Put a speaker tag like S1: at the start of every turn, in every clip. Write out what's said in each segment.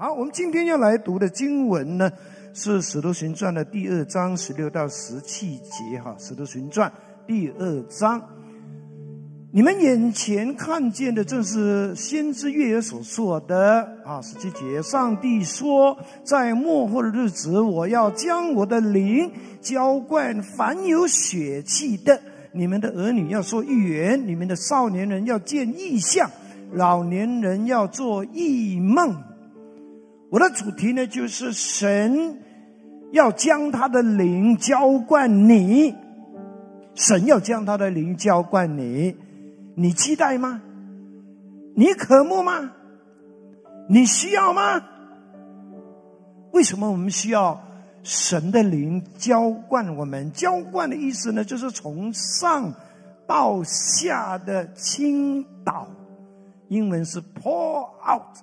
S1: 好，我们今天要来读的经文呢，是《使徒行传》的第二章十六到十七节。哈，《使徒行传》第二章，你们眼前看见的正是先知约珥所说的啊。十七节，上帝说，在末后的日子，我要将我的灵浇灌凡有血气的。你们的儿女要说预言，你们的少年人要见异象，老年人要做异梦。我的主题呢，就是神要将他的灵浇灌你，神要将他的灵浇灌你，你期待吗？你渴慕吗？你需要吗？为什么我们需要神的灵浇灌我们？浇灌的意思呢，就是从上到下的倾倒，英文是 pour out。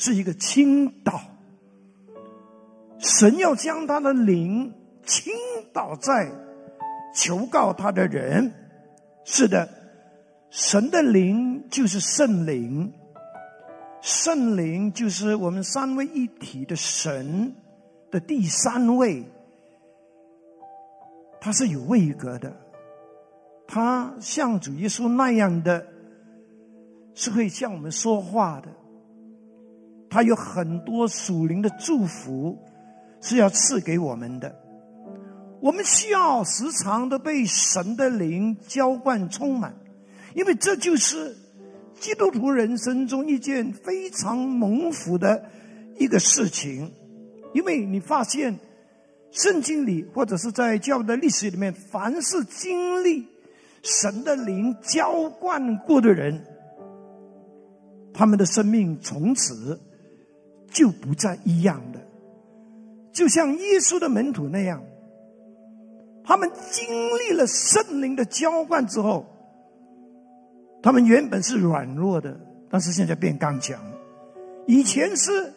S1: 是一个倾倒，神要将他的灵倾倒在求告他的人。是的，神的灵就是圣灵，圣灵就是我们三位一体的神的第三位，他是有位格的，他像主耶稣那样的，是会向我们说话的。他有很多属灵的祝福是要赐给我们的，我们需要时常的被神的灵浇灌充满，因为这就是基督徒人生中一件非常蒙福的一个事情。因为你发现圣经里或者是在教会的历史里面，凡是经历神的灵浇灌过的人，他们的生命从此。就不再一样的，就像耶稣的门徒那样，他们经历了圣灵的浇灌之后，他们原本是软弱的，但是现在变刚强；以前是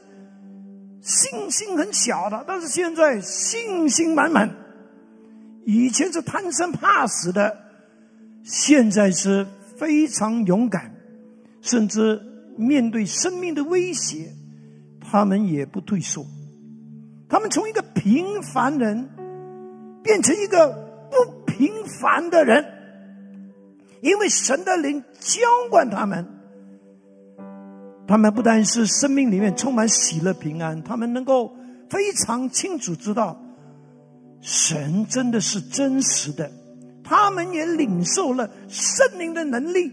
S1: 信心很小的，但是现在信心满满；以前是贪生怕死的，现在是非常勇敢，甚至面对生命的威胁。他们也不退缩，他们从一个平凡人变成一个不平凡的人，因为神的灵浇灌他们，他们不但是生命里面充满喜乐平安，他们能够非常清楚知道神真的是真实的，他们也领受了圣灵的能力。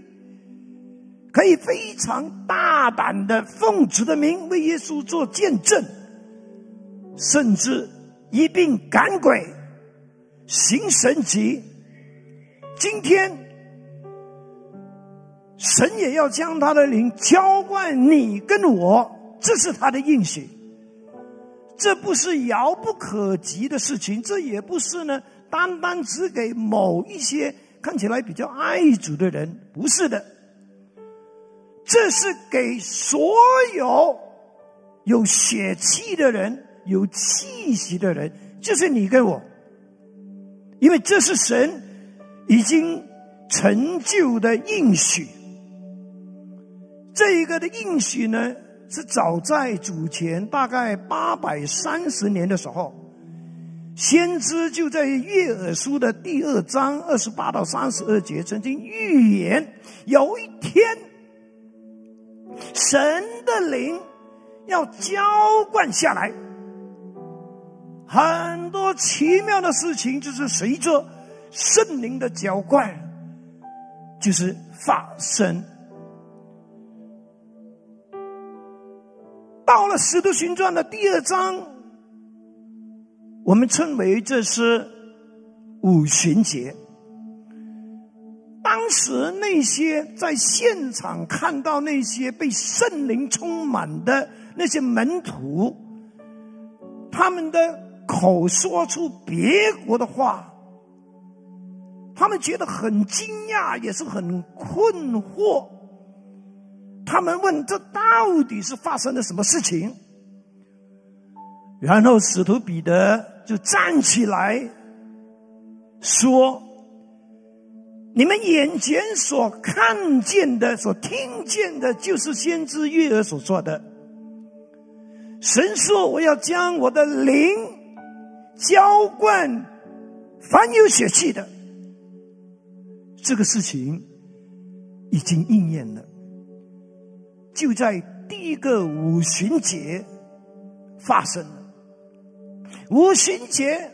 S1: 可以非常大胆的奉主的名为耶稣做见证，甚至一并赶鬼、行神迹。今天，神也要将他的灵浇灌你跟我，这是他的应许。这不是遥不可及的事情，这也不是呢单单只给某一些看起来比较爱主的人，不是的。这是给所有有血气的人、有气息的人，就是你跟我，因为这是神已经成就的应许。这一个的应许呢，是早在主前大概八百三十年的时候，先知就在约珥书的第二章二十八到三十二节曾经预言，有一天。神的灵要浇灌下来，很多奇妙的事情就是随着圣灵的浇灌，就是发生。到了《使徒行传》的第二章，我们称为这是五旬节。当时那些在现场看到那些被圣灵充满的那些门徒，他们的口说出别国的话，他们觉得很惊讶，也是很困惑。他们问：“这到底是发生了什么事情？”然后使徒彼得就站起来说。你们眼前所看见的、所听见的，就是先知约珥所说的。神说：“我要将我的灵浇灌凡有血气的。”这个事情已经应验了，就在第一个五旬节发生了。五旬节，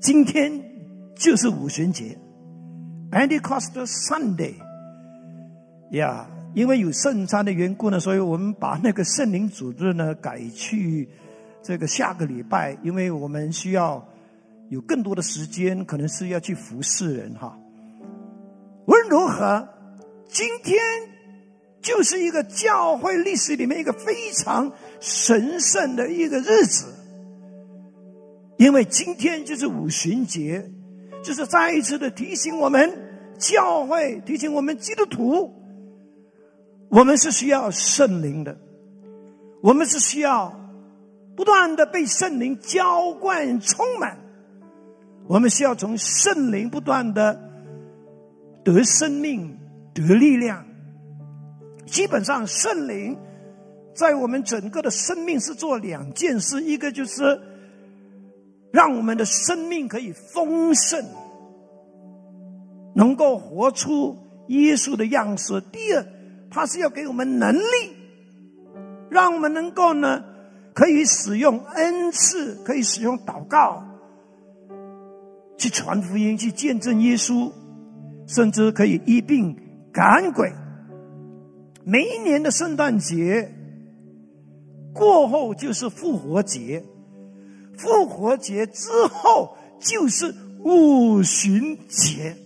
S1: 今天就是五旬节，Pentecost Sunday，呀。因为有圣餐的缘故呢，所以我们把那个圣灵组织呢改去这个下个礼拜，因为我们需要有更多的时间，可能是要去服侍人哈。无论如何，今天就是一个教会历史里面一个非常神圣的一个日子，因为今天就是五旬节，就是再一次的提醒我们教会，提醒我们基督徒。我们是需要圣灵的，我们是需要不断的被圣灵浇灌充满，我们需要从圣灵不断的得生命得力量。基本上，圣灵在我们整个的生命是做两件事：一个就是让我们的生命可以丰盛，能够活出耶稣的样式；第二。他是要给我们能力，让我们能够呢，可以使用恩赐，可以使用祷告，去传福音，去见证耶稣，甚至可以医病赶鬼。每一年的圣诞节过后就是复活节，复活节之后就是五旬节。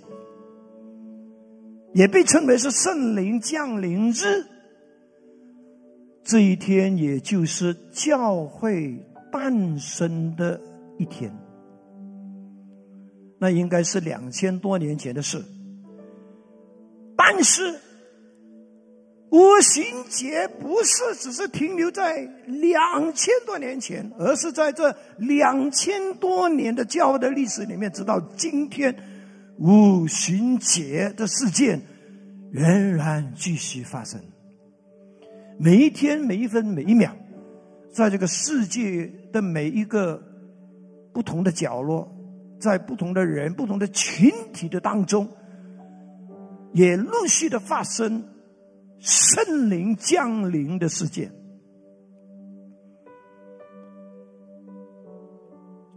S1: 也被称为是圣灵降临日，这一天也就是教会诞生的一天。那应该是两千多年前的事，但是五旬节不是只是停留在两千多年前，而是在这两千多年的教会的历史里面，直到今天。五旬节的事件仍然继续发生，每一天、每一分、每一秒，在这个世界的每一个不同的角落，在不同的人、不同的群体的当中，也陆续的发生圣灵降临的事件。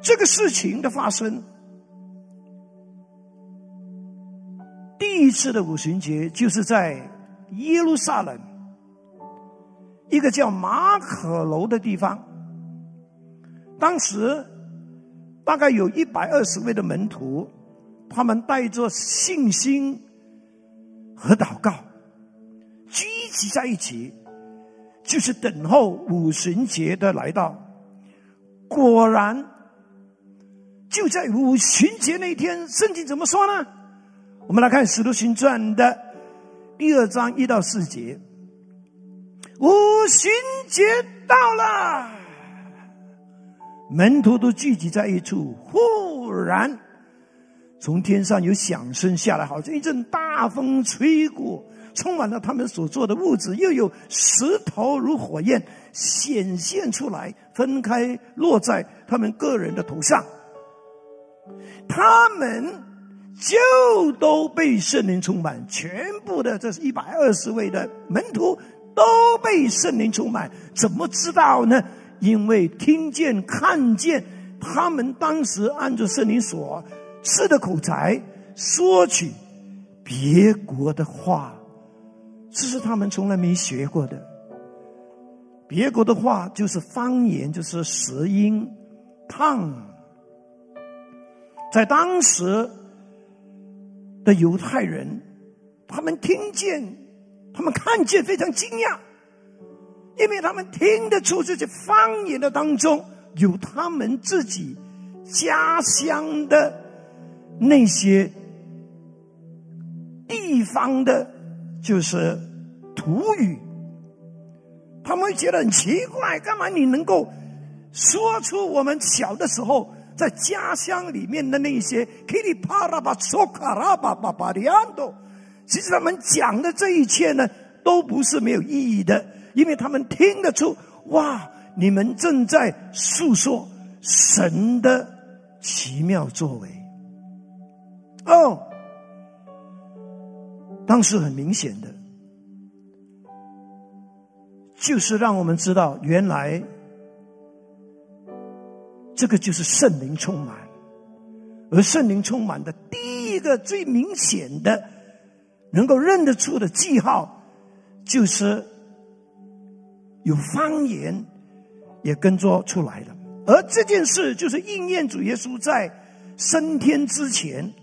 S1: 这个事情的发生。第一次的五旬节就是在耶路撒冷一个叫马可楼的地方。当时大概有一百二十位的门徒，他们带着信心和祷告集在一起，就是等候五旬节的来到。果然，就在五旬节那天，圣经怎么说呢？我们来看《使徒行传》的第二章一到四节。五旬节到了，门徒都聚集在一处。忽然，从天上有响声下来，好像一阵大风吹过，充满了他们所做的物质，又有石头如火焰显现出来，分开落在他们个人的头上。他们。就都被圣灵充满，全部的这是一百二十位的门徒都被圣灵充满。怎么知道呢？因为听见、看见他们当时按照圣灵所赐的口才说起别国的话，这是他们从来没学过的。别国的话就是方言，就是舌音、烫，在当时。的犹太人，他们听见，他们看见，非常惊讶，因为他们听得出这些方言的当中有他们自己家乡的那些地方的，就是无语，他们会觉得很奇怪，干嘛你能够说出我们小的时候？在家乡里面的那些噼里啪啦吧、说卡拉巴巴巴的样子，其实他们讲的这一切呢，都不是没有意义的，因为他们听得出，哇，你们正在诉说神的奇妙作为。哦，当时很明显的，就是让我们知道，原来这个就是圣灵充满，而圣灵充满的第一个最明显的能够认得出的记号，就是有方言也跟着出来了。而这件事就是应验主耶稣在升天之前。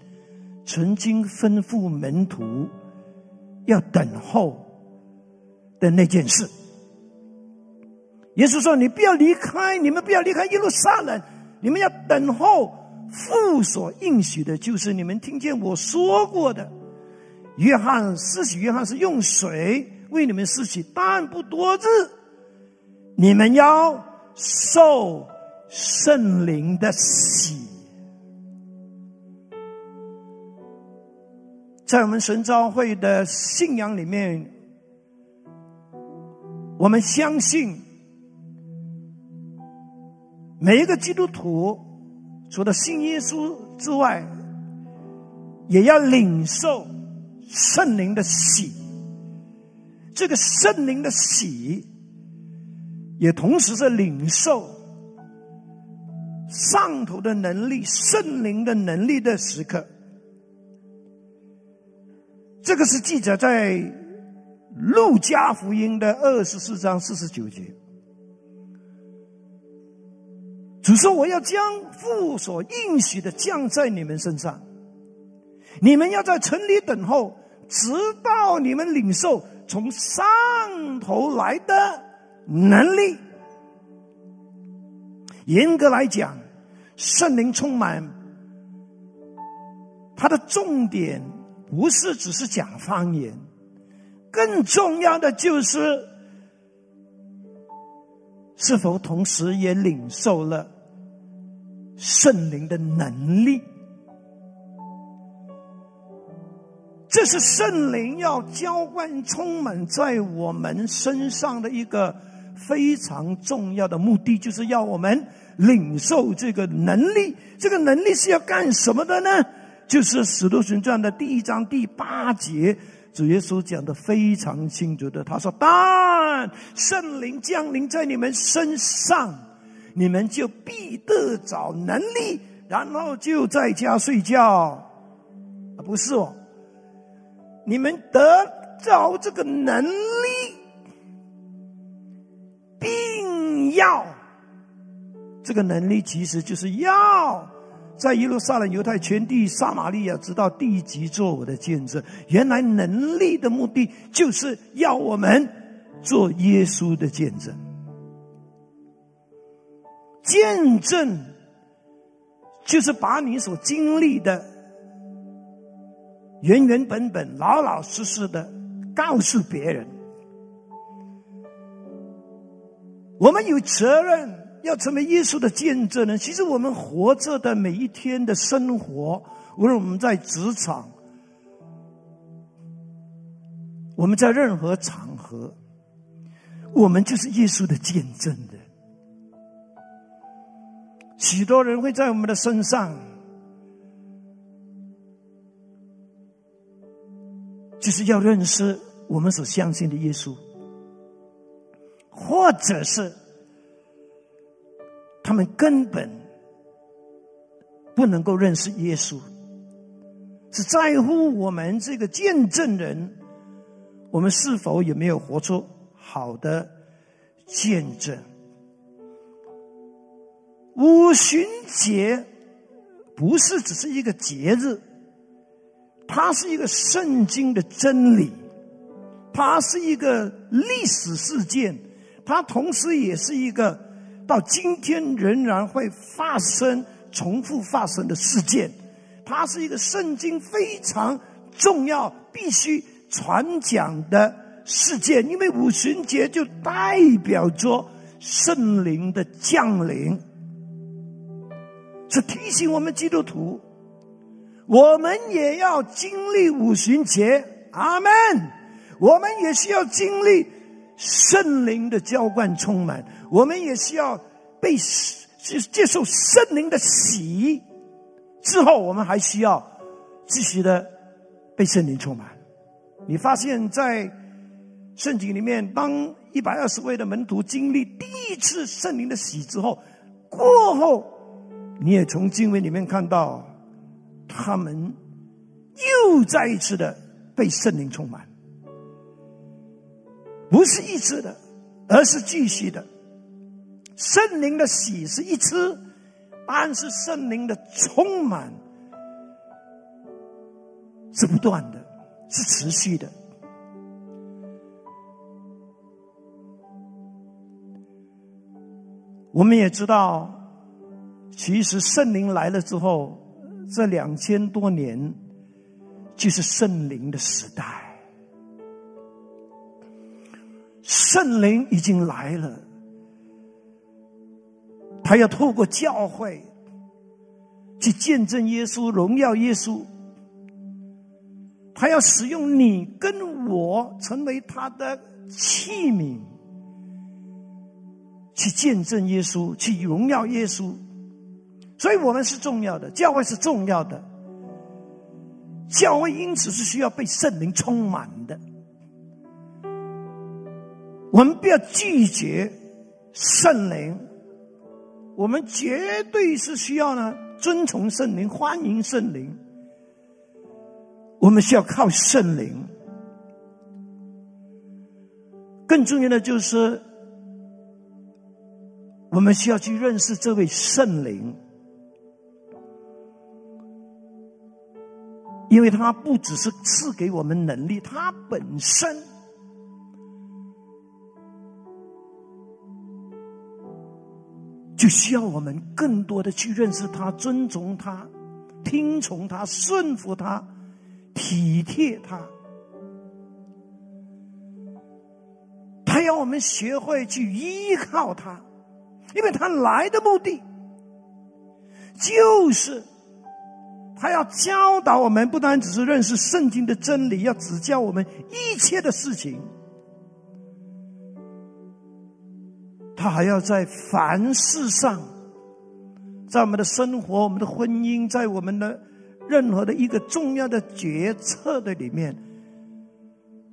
S1: 曾经吩咐门徒要等候的那件事，耶稣说：“你不要离开，你们不要离开耶路撒冷，你们要等候父所应许的，就是你们听见我说过的。约翰施洗，约翰是用水为你们施洗，但不多日，你们要受圣灵的洗。”在我们神召会的信仰里面，我们相信每一个基督徒，除了信耶稣之外，也要领受圣灵的喜。这个圣灵的喜，也同时是领受上头的能力、圣灵的能力的时刻。这个是记载在路加福音的二十四章四十九节。主说：“我要将父所应许的降在你们身上，你们要在城里等候，直到你们领受从上头来的能力。严格来讲，圣灵充满，它的重点。”不是只是讲方言，更重要的就是是否同时也领受了圣灵的能力。这是圣灵要浇灌、充满在我们身上的一个非常重要的目的，就是要我们领受这个能力。这个能力是要干什么的呢？就是《使徒行传》的第一章第八节，主耶稣讲的非常清楚的。他说：“但圣灵降临在你们身上，你们就必得着能力，然后就在家睡觉。”不是哦，你们得着这个能力，并要这个能力，其实就是要。在耶路撒冷、犹太全地、撒玛利亚，直到地极，做我的见证。原来能力的目的，就是要我们做耶稣的见证。见证就是把你所经历的原原本本、老老实实的告诉别人。我们有责任。要成为耶稣的见证人，其实我们活着的每一天的生活，无论我们在职场，我们在任何场合，我们就是耶稣的见证。许多人会在我们的身上，就是要认识我们所相信的耶稣，或者是。他们根本不能够认识耶稣，是在乎我们这个见证人，我们是否有没有活出好的见证？五旬节不是只是一个节日，它是一个圣经的真理，它是一个历史事件，它同时也是一个。到今天仍然会发生、重复发生的事件，它是一个圣经非常重要、必须传讲的事件。因为五旬节就代表着圣灵的降临，是提醒我们基督徒，我们也要经历五旬节。阿门。我们也需要经历圣灵的浇灌，充满。我们也需要被接受圣灵的洗。之后，我们还需要继续的被圣灵充满。你发现，在圣经里面，当一百二十位的门徒经历第一次圣灵的洗之后，过后，你也从经文里面看到，他们又再一次的被圣灵充满，不是一次的，而是继续的。圣灵的喜是一次，但是圣灵的充满是不断的，是持续的。我们也知道，其实圣灵来了之后，这两千多年就是圣灵的时代。圣灵已经来了，他要透过教会去见证耶稣、荣耀耶稣。他要使用你跟我成为他的器皿。去见证耶稣，去荣耀耶稣，所以我们是重要的，教会是重要的，教会因此是需要被圣灵充满的。我们不要拒绝圣灵，我们绝对是需要呢，遵从圣灵，欢迎圣灵。我们需要靠圣灵，更重要的就是。我们需要去认识这位圣灵，因为他不只是赐给我们能力，他本身就需要我们更多的去认识他、尊重他、听从他、顺服他、体贴他。他要我们学会去依靠他。因为他来的目的，就是他要教导我们，不单只是认识圣经的真理，要指教我们一切的事情。他还要在凡事上，在我们的生活、我们的婚姻，在我们的任何的一个重要的决策的里面，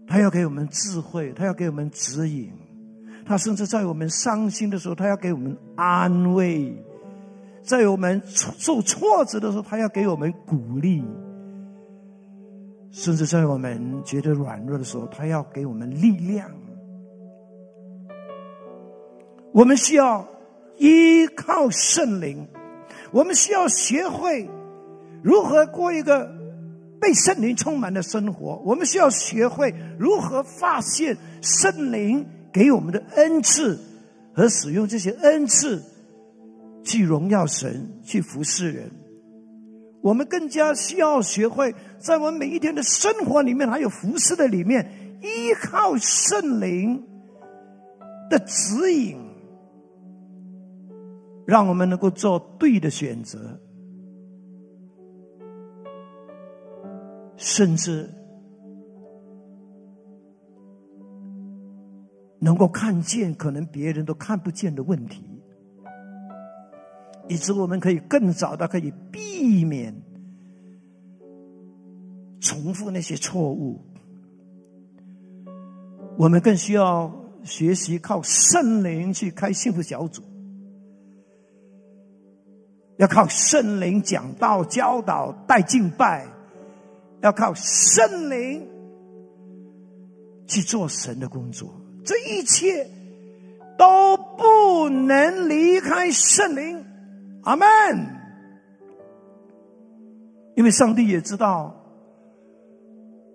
S1: 他要给我们智慧，他要给我们指引。他甚至在我们伤心的时候，他要给我们安慰；在我们受挫折的时候，他要给我们鼓励；甚至在我们觉得软弱的时候，他要给我们力量。我们需要依靠圣灵，我们需要学会如何过一个被圣灵充满的生活。我们需要学会如何发现圣灵。给我们的恩赐和使用这些恩赐去荣耀神、去服侍人，我们更加需要学会在我们每一天的生活里面，还有服侍的里面，依靠圣灵的指引，让我们能够做对的选择，甚至。能够看见可能别人都看不见的问题，以致我们可以更早的可以避免重复那些错误。我们更需要学习靠圣灵去开幸福小组，要靠圣灵讲道、教导、带敬拜，要靠圣灵去做神的工作。这一切都不能离开圣灵，阿门。因为上帝也知道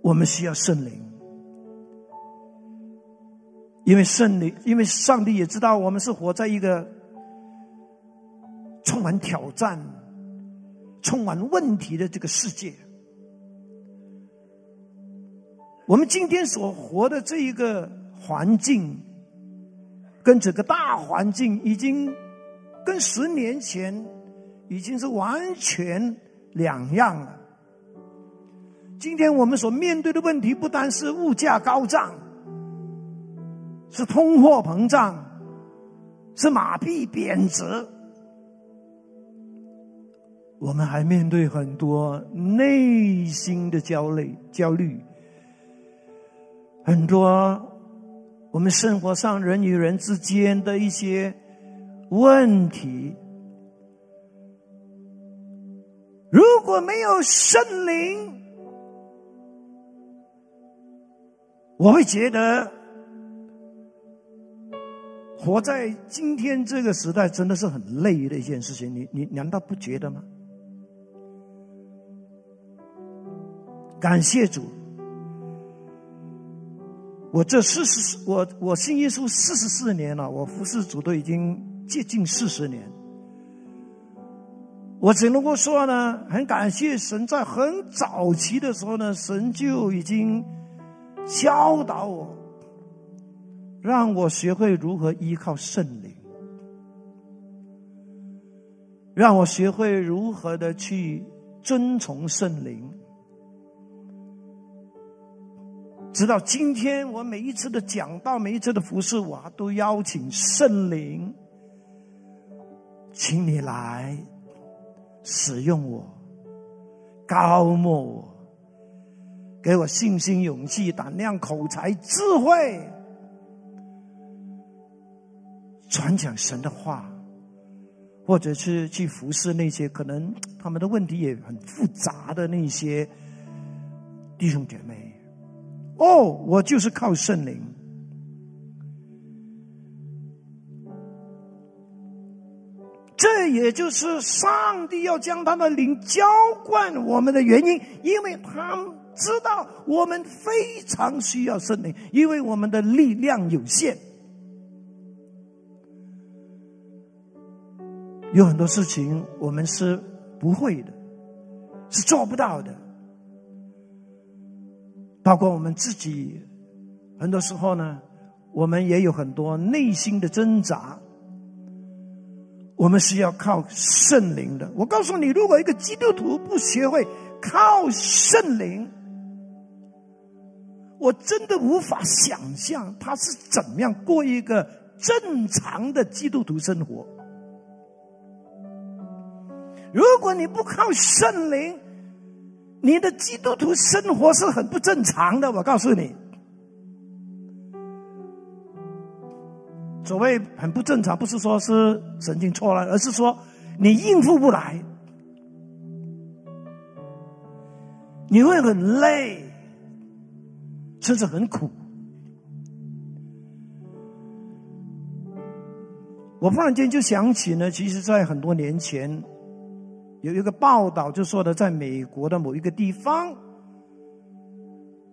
S1: 我们需要圣灵，因为圣灵，因为上帝也知道我们是活在一个充满挑战、充满问题的这个世界。我们今天所活的这一个。环境跟整个大环境已经跟十年前已经是完全两样了。今天我们所面对的问题不单是物价高涨，是通货膨胀，是马屁贬值。我们还面对很多内心的焦虑、焦虑，很多我们生活上人与人之间的一些问题。如果没有圣灵，我会觉得活在今天这个时代真的是很累的一件事情。你你难道不觉得吗？感谢主，我这四十我我信耶稣四十四年了，我服侍主都已经接近四十年。我只能够说呢，很感谢神，在很早期的时候呢，神就已经教导我，让我学会如何依靠圣灵，让我学会如何的去遵从圣灵。直到今天，我每一次的讲道，每一次的服侍，我都邀请圣灵，请你来使用我，高莫我，给我信心、勇气、胆量、口才、智慧，传讲神的话，或者是去服侍那些可能他们的问题也很复杂的那些弟兄姐妹。哦，我就是靠圣灵。这也就是上帝要将他的灵浇灌我们的原因，因为他知道我们非常需要圣灵，因为我们的力量有限，有很多事情我们是不会的，是做不到的。包括我们自己，很多时候呢，我们也有很多内心的挣扎。我们是要靠圣灵的。我告诉你，如果一个基督徒不学会靠圣灵，我真的无法想象他是怎么样过一个正常的基督徒生活。如果你不靠圣灵，你的基督徒生活是很不正常的，我告诉你。所谓很不正常，不是说是神经错了，而是说你应付不来，你会很累，甚至很苦。我忽然间就想起呢，其实，在很多年前。有一个报道就说的，在美国的某一个地方，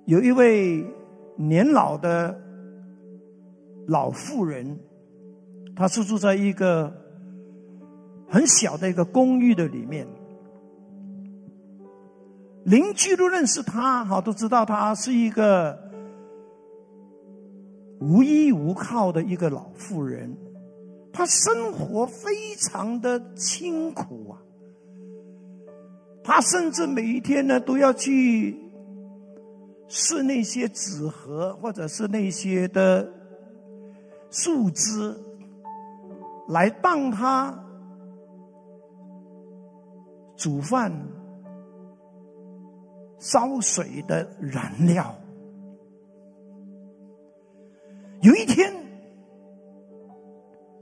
S1: 有一位年老的老妇人，她是住在一个很小的一个公寓的里面，邻居都认识她，哈，都知道她是一个无依无靠的一个老妇人，她生活非常的清苦啊。他甚至每一天呢，都要去试那些纸盒，或者是那些的树枝，来当他煮饭、烧水的燃料。有一天，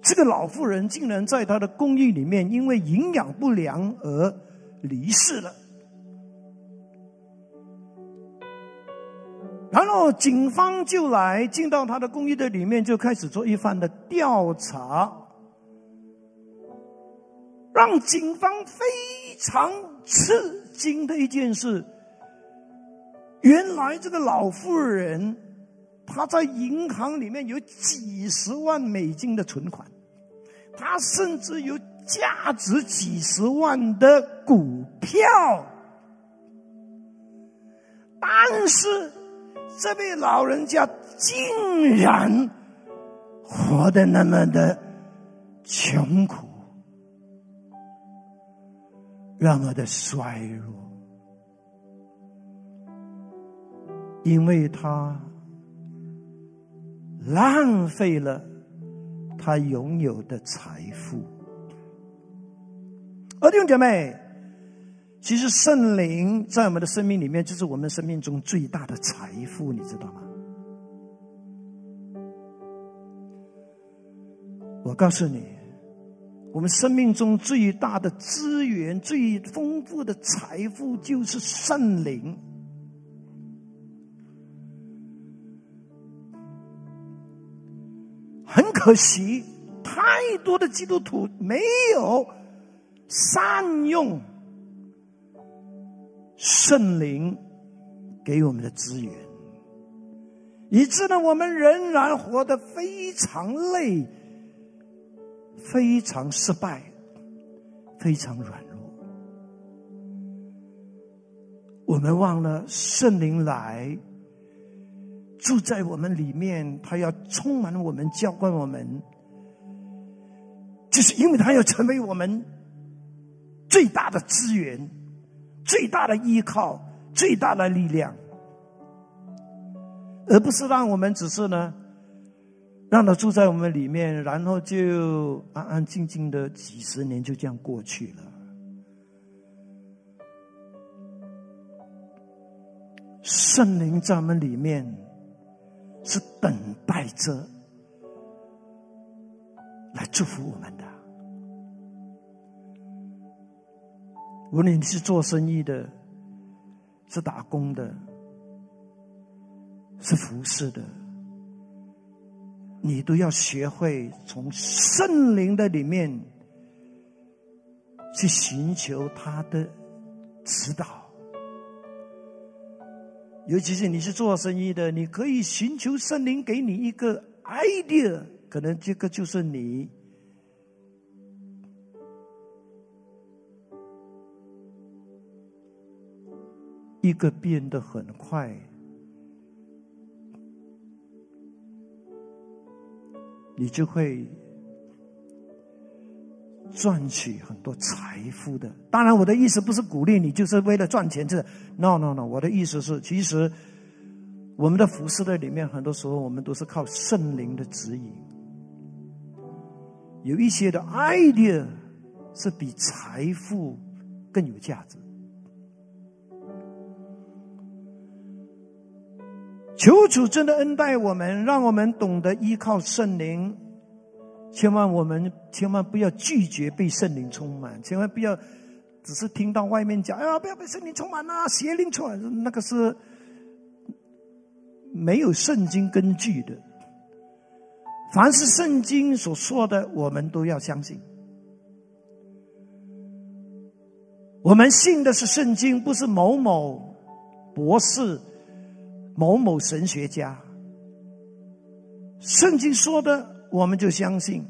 S1: 这个老妇人竟然在她的公寓里面，因为营养不良而。离世了，然后警方就来进到他的公寓的里面，就开始做一番的调查，让警方非常吃惊的一件事：原来这个老妇人，她在银行里面有几十万美金的存款，她甚至有。价值几十万的股票，但是这位老人家竟然活得那么的穷苦，那么的衰弱，因为他浪费了他拥有的财富。弟兄姐妹，其实圣灵在我们的生命里面，就是我们生命中最大的财富，你知道吗？我告诉你，我们生命中最大的资源、最丰富的财富就是圣灵。很可惜，太多的基督徒没有善用圣灵给我们的资源，以致呢，我们仍然活得非常累。非常失败，非常软弱。我们忘了圣灵来住在我们里面，他要充满我们，浇灌我们，就是因为他要成为我们最大的资源、最大的依靠、最大的力量，而不是让我们只是呢。让他住在我们里面，然后就安安静静的几十年就这样过去了。圣灵在我们里面是等待着来祝福我们的。无论你是做生意的，是打工的，是服侍的。你都要学会从圣灵的里面去寻求他的指导，尤其是你是做生意的，你可以寻求圣灵给你一个 idea，可能这个就是你一个变得很快。你就会赚取很多财富的。当然，我的意思不是鼓励你就是为了赚钱。这 no no no，我的意思是，其实我们的服饰的里面，很多时候我们都是靠圣灵的指引。有一些的 idea 是比财富更有价值。求主真的恩待我们，让我们懂得依靠圣灵。千万我们千万不要拒绝被圣灵充满，千万不要只是听到外面讲，哎呀，不要被圣灵充满啊，邪灵充满，那个是没有圣经根据的。凡是圣经所说的，我们都要相信。我们信的是圣经，不是某某博士。某某神学家，圣经说的，我们就相信。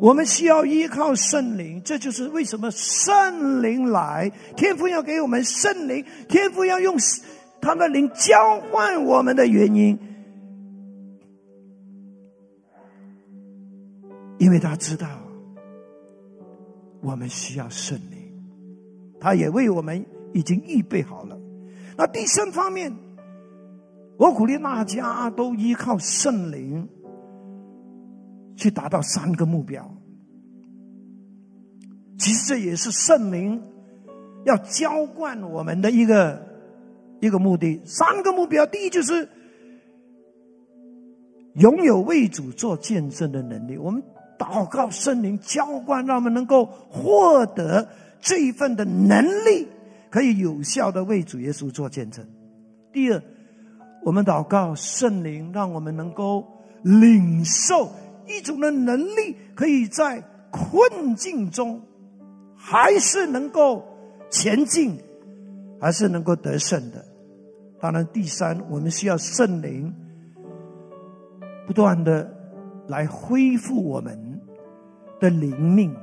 S1: 我们需要依靠圣灵，这就是为什么圣灵来，天父要给我们圣灵，天父要用他的灵交换我们的原因，因为他知道我们需要圣灵，他也为我们已经预备好了。那第三方面，我鼓励大家都依靠圣灵去达到三个目标。其实这也是圣灵要浇灌我们的一个一个目的。三个目标，第一就是拥有为主做见证的能力。我们祷告圣灵浇灌，让我们能够获得这一份的能力。可以有效的为主耶稣做见证。第二，我们祷告圣灵，让我们能够领受一种的能力，可以在困境中还是能够前进，还是能够得胜的。当然，第三，我们需要圣灵不断的来恢复我们的灵命。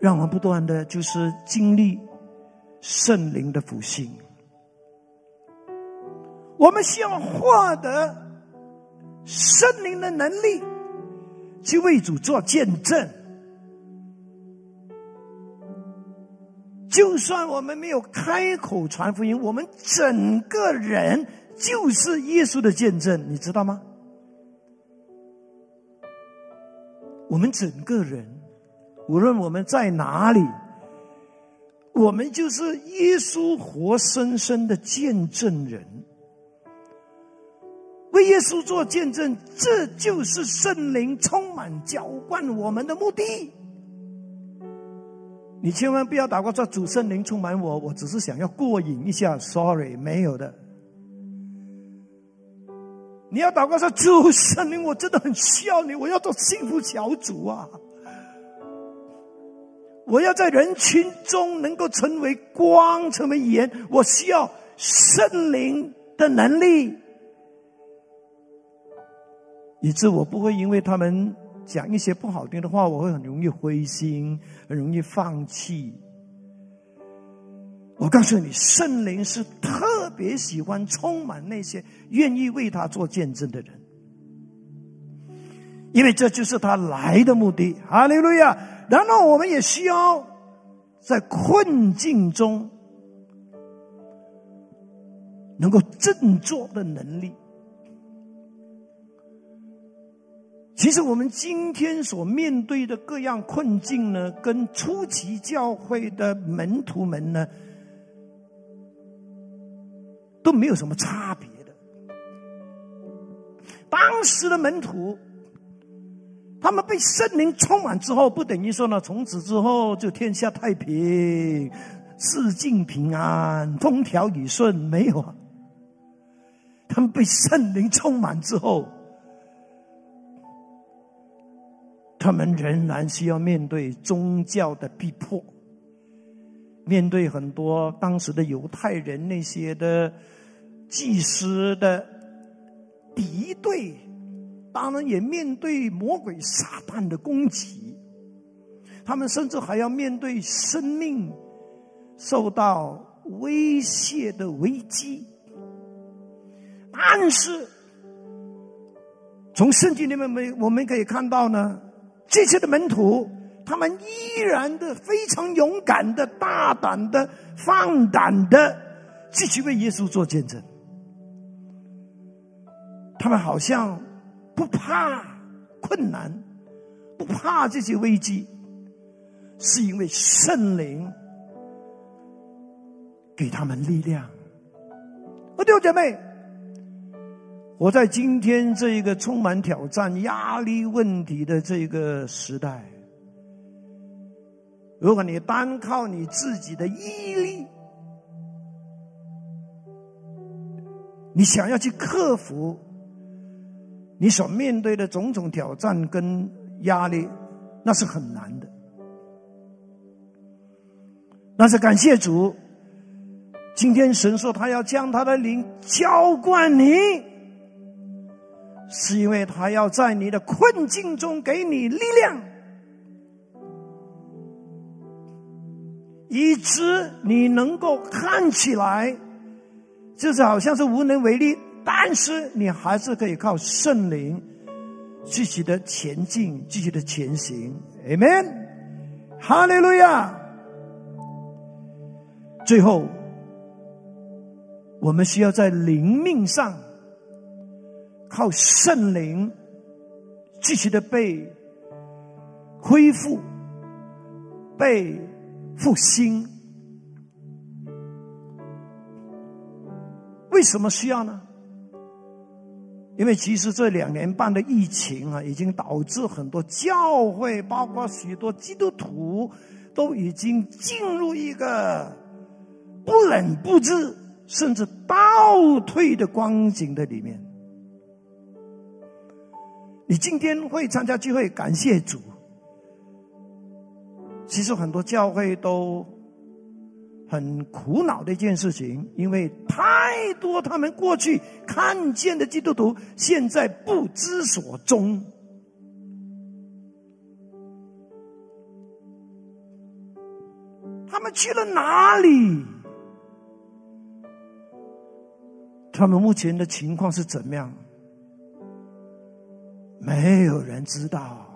S1: 让我们不断的就是经历圣灵的复兴。我们需要获得圣灵的能力，去为主做见证。就算我们没有开口传福音，我们整个人就是耶稣的见证，你知道吗？我们整个人，无论我们在哪里，我们就是耶稣活生生的见证人。为耶稣做见证，这就是圣灵充满浇灌我们的目的。你千万不要祷告说主圣灵充满我，我只是想要过瘾一下。Sorry，没有的。你要祷告说主圣灵，我真的很需要你，我要做幸福小组啊！我要在人群中能够成为光，成为盐，我需要圣灵的能力。以致我不会因为他们讲一些不好听的话，我会很容易灰心，很容易放弃。我告诉你，圣灵是特别喜欢充满那些愿意为他做见证的人，因为这就是他来的目的。哈利路亚！然后我们也需要在困境中能够振作的能力。其实我们今天所面对的各样困境呢，跟初期教会的门徒们呢，都没有什么差别的。当时的门徒，他们被圣灵充满之后，不等于说呢，从此之后就天下太平、四境平安、风调雨顺，没有啊。他们被圣灵充满之后。他们仍然需要面对宗教的逼迫，面对很多当时的犹太人那些的祭司的敌对，当然也面对魔鬼撒旦的攻击。他们甚至还要面对生命受到威胁的危机。但是，从圣经里面，没我们可以看到呢。这些的门徒，他们依然的非常勇敢的、大胆的、放胆的，继续为耶稣做见证。他们好像不怕困难，不怕这些危机，是因为圣灵给他们力量。我弟兄姐妹。我在今天这一个充满挑战、压力问题的这个时代，如果你单靠你自己的毅力，你想要去克服你所面对的种种挑战跟压力，那是很难的。但是感谢主，今天神说他要将他的灵浇灌你。是因为他要在你的困境中给你力量，以致你能够看起来就是好像是无能为力，但是你还是可以靠圣灵继续的前进，继续的前行。Amen，哈利路亚。最后，我们需要在灵命上。靠圣灵继续的被恢复、被复兴，为什么需要呢？因为其实这两年半的疫情啊，已经导致很多教会，包括许多基督徒，都已经进入一个不冷不热，甚至倒退的光景的里面。你今天会参加聚会，感谢主。其实很多教会都很苦恼的一件事情，因为太多他们过去看见的基督徒，现在不知所踪。他们去了哪里？他们目前的情况是怎么样？没有人知道，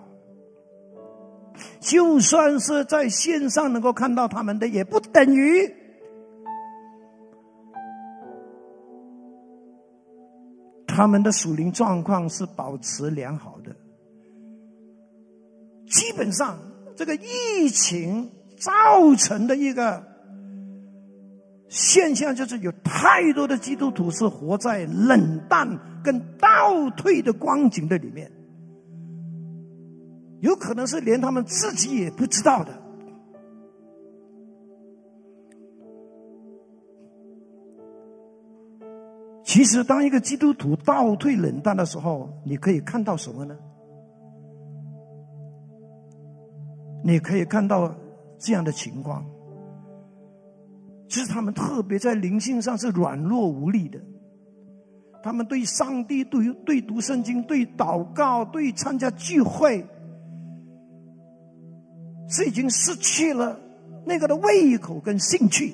S1: 就算是在线上能够看到他们的，也不等于他们的属灵状况是保持良好的。基本上这个疫情造成的一个现象，就是有太多的基督徒是活在冷淡跟倒退的光景的里面，有可能是连他们自己也不知道的。其实，当一个基督徒倒退冷淡的时候，你可以看到什么呢？你可以看到这样的情况，就是他们特别在灵性上是软弱无力的，他们对上帝、对对读圣经、对祷告、对参加聚会，是已经失去了那个的胃口跟兴趣。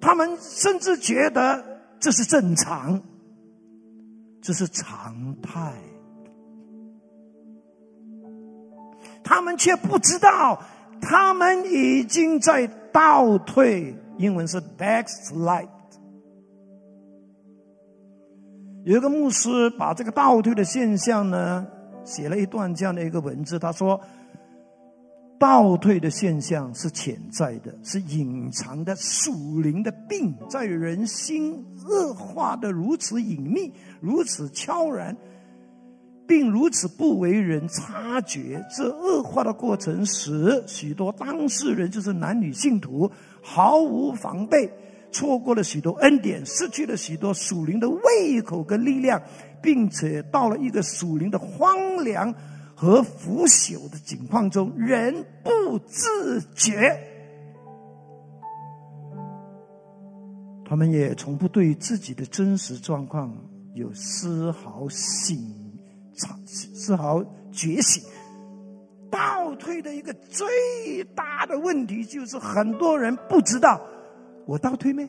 S1: 他们甚至觉得这是正常，这是常态。他们却不知道，他们已经在倒退。英文是 backslide。有一个牧师把这个倒退的现象呢，写了一段这样的一个文字。他说。倒退的现象是潜在的，是隐藏的属灵的病，在人心恶化的如此隐秘、如此悄然，并如此不为人察觉。这恶化的过程使许多当事人，就是男女信徒，毫无防备，错过了许多恩典，失去了许多属灵的胃口跟力量，并且到了一个属灵的荒凉。和腐朽的境况中，人不自觉，他们也从不对自己的真实状况有丝毫醒察、丝毫觉醒。倒退的一个最大的问题，就是很多人不知道我倒退没？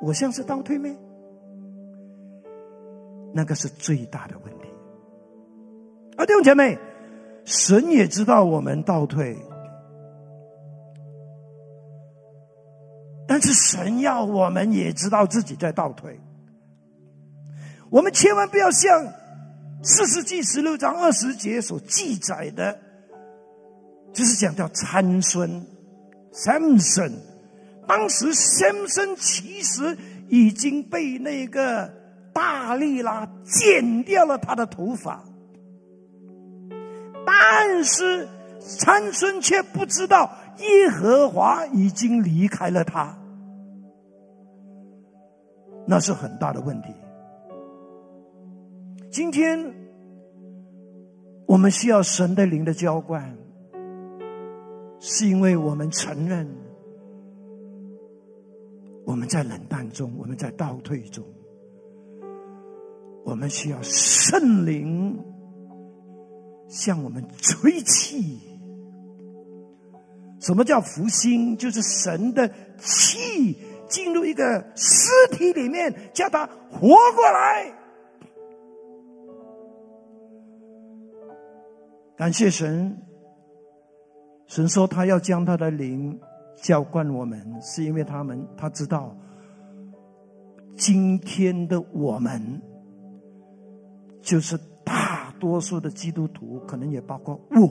S1: 我像是倒退没？那个是最大的问题。啊，弟兄姐妹，神也知道我们倒退，但是神要我们也知道自己在倒退。我们千万不要像四世纪十六章二十节所记载的，就是讲叫参孙 Samson。当时 Samson 其实已经被那个大力拉剪掉了他的头发。但是参孙却不知道耶和华已经离开了他，那是很大的问题。今天我们需要神的灵的浇灌，是因为我们承认我们在冷淡中，我们在倒退中，我们需要圣灵。向我们吹气。什么叫福星？就是神的气进入一个尸体里面，叫他活过来。感谢神，神说他要将他的灵浇灌我们，是因为他们他知道今天的我们就是大。多数的基督徒，可能也包括我，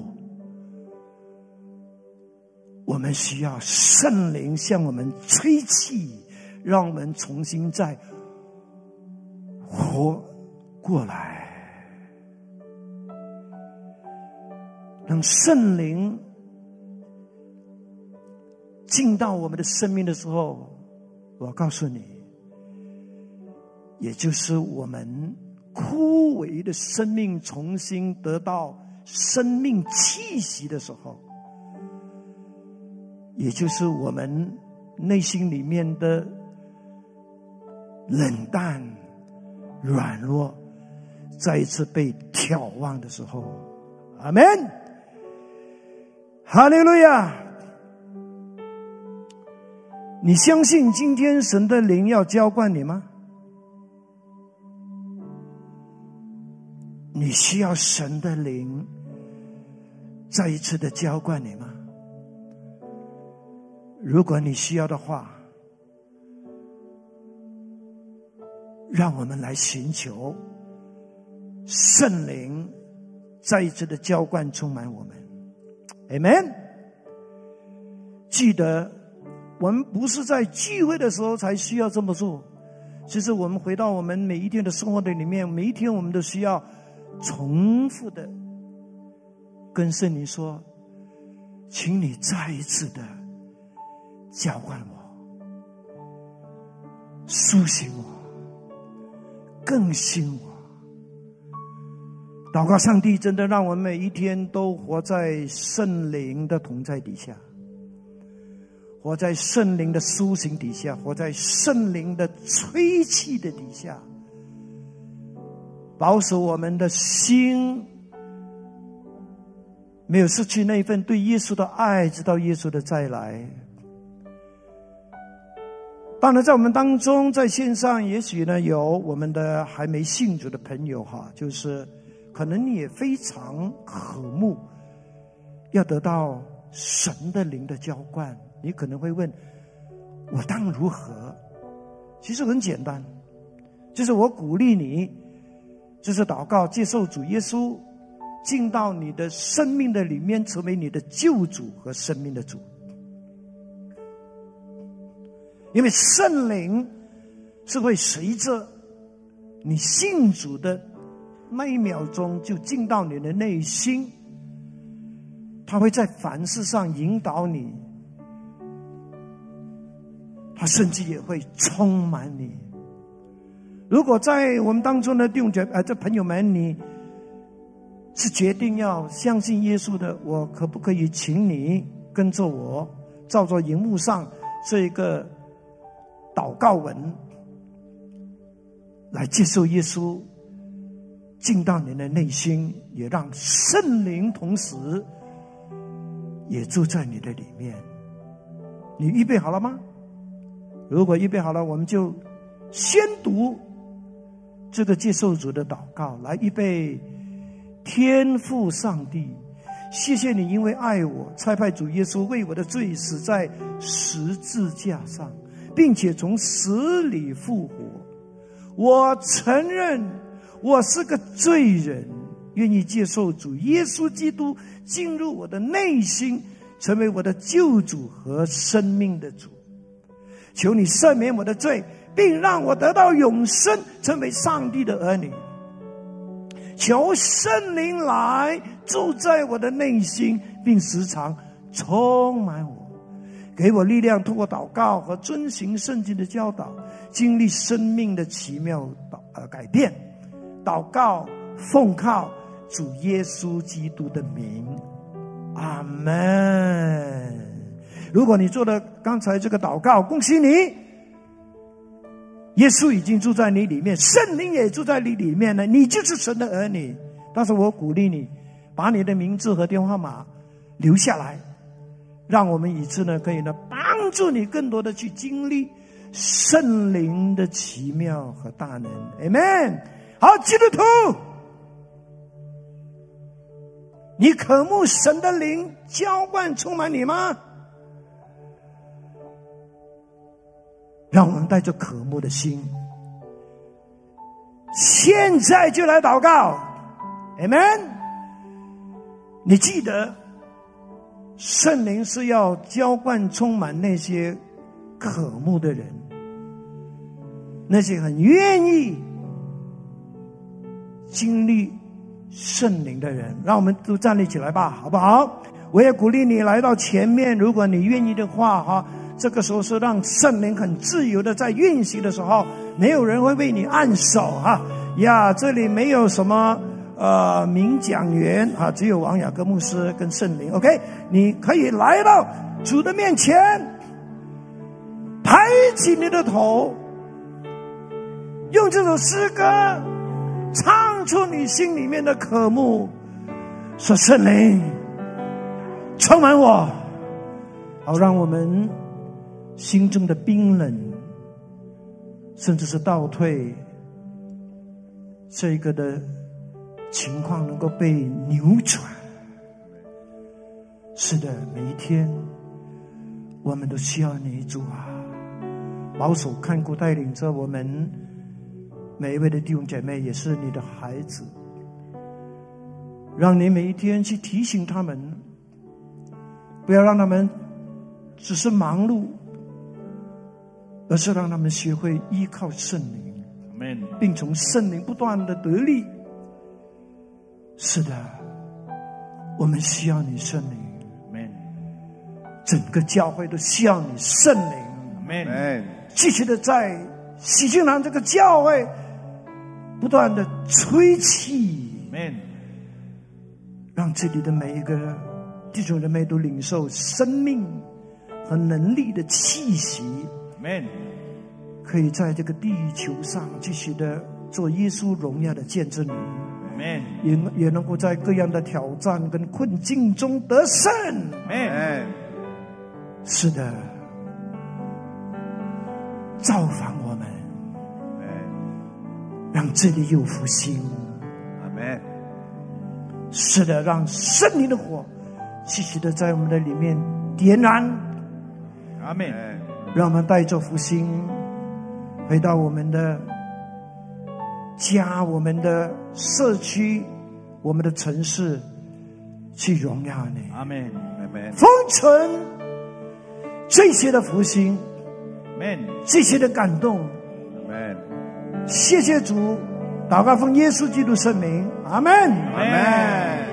S1: 我们需要圣灵向我们吹气，让我们重新再活过来。让圣灵进到我们的生命的时候，我告诉你，也就是我们。枯萎的生命重新得到生命气息的时候，也就是我们内心里面的冷淡、软弱，再一次被眺望的时候，阿门，哈利路亚！你相信今天神的灵要浇灌你吗？你需要神的灵再一次的浇灌你吗？如果你需要的话，让我们来寻求圣灵再一次的浇灌充满我们，Amen。记得，我们不是在聚会的时候才需要这么做。其实，我们回到我们每一天的生活的里面，每一天我们都需要重复的跟圣灵说：“请你再一次的浇灌我，苏醒我，更新我。”祷告上帝，真的让我们每一天都活在圣灵的同在底下。活在圣灵的苏醒底下，活在圣灵的吹气的底下，保守我们的心没有失去那份对耶稣的爱，直到耶稣的再来。当然，在我们当中，在线上，也许呢有我们的还没信主的朋友哈，就是可能你也非常渴慕要得到神的灵的浇灌。你可能会问：“我当如何？”其实很简单，就是我鼓励你，就是祷告，接受主耶稣进到你的生命的里面，成为你的救主和生命的主。因为圣灵是会随着你信主的那一秒钟就进到你的内心，他会在凡事上引导你。他甚至也会充满你。如果在我们当中的弟兄姐呃，这朋友们，你是决定要相信耶稣的，我可不可以请你跟着我，照着荧幕上这一个祷告文来接受耶稣，进到你的内心，也让圣灵同时也住在你的里面。你预备好了吗？如果预备好了，我们就先读这个接受主的祷告，来预备天父上帝，谢谢你，因为爱我，差派主耶稣为我的罪死在十字架上，并且从死里复活。我承认我是个罪人，愿意接受主耶稣基督进入我的内心，成为我的救主和生命的主。求你赦免我的罪，并让我得到永生，成为上帝的儿女。求圣灵来住在我的内心，并时常充满我，给我力量，通过祷告和遵循圣经的教导，经历生命的奇妙导呃改变。祷告奉靠主耶稣基督的名，阿门。如果你做了刚才这个祷告，恭喜你，耶稣已经住在你里面，圣灵也住在你里面了，你就是神的儿女。但是我鼓励你，把你的名字和电话码留下来，让我们以此呢，可以呢帮助你更多的去经历圣灵的奇妙和大能。Amen。好，基督徒，你渴慕神的灵浇灌充满你吗？让我们带着渴慕的心，现在就来祷告，Amen。你记得，圣灵是要浇灌充满那些渴慕的人，那些很愿意经历圣灵的人。让我们都站立起来吧，好不好？我也鼓励你来到前面，如果你愿意的话，哈。这个时候是让圣灵很自由的在运行的时候，没有人会为你按手哈呀！这里没有什么呃名讲员啊，只有王雅各牧师跟圣灵。OK，你可以来到主的面前，抬起你的头，用这首诗歌唱出你心里面的渴慕，说圣灵充满我，好让我们。心中的冰冷，甚至是倒退，这个的情况能够被扭转。是的，每一天我们都需要你主啊，保守看顾带领着我们每一位的弟兄姐妹，也是你的孩子。让你每一天去提醒他们，不要让他们只是忙碌，而是让他们学会依靠圣灵，并从圣灵不断的得力。是的，我们需要你圣灵。整个教会都需要你圣灵。继续的在喜庆堂这个教会不断的吹气。让这里的每一个弟兄姊妹都领受生命和能力的气息，可以在这个地球上继续的做耶稣荣耀的见证人，也也能够在各样的挑战跟困境中得胜。是的，造访我们，让这里有福星。阿门。是的，让圣灵的火继续的在我们的里面点燃。阿门。让我们带着福星回到我们的家、我们的社区、我们的城市，去荣耀你。阿门。阿门。封存这些的福星，这些的感动。阿门。谢谢主。祷告奉耶稣基督圣名，阿门，阿门。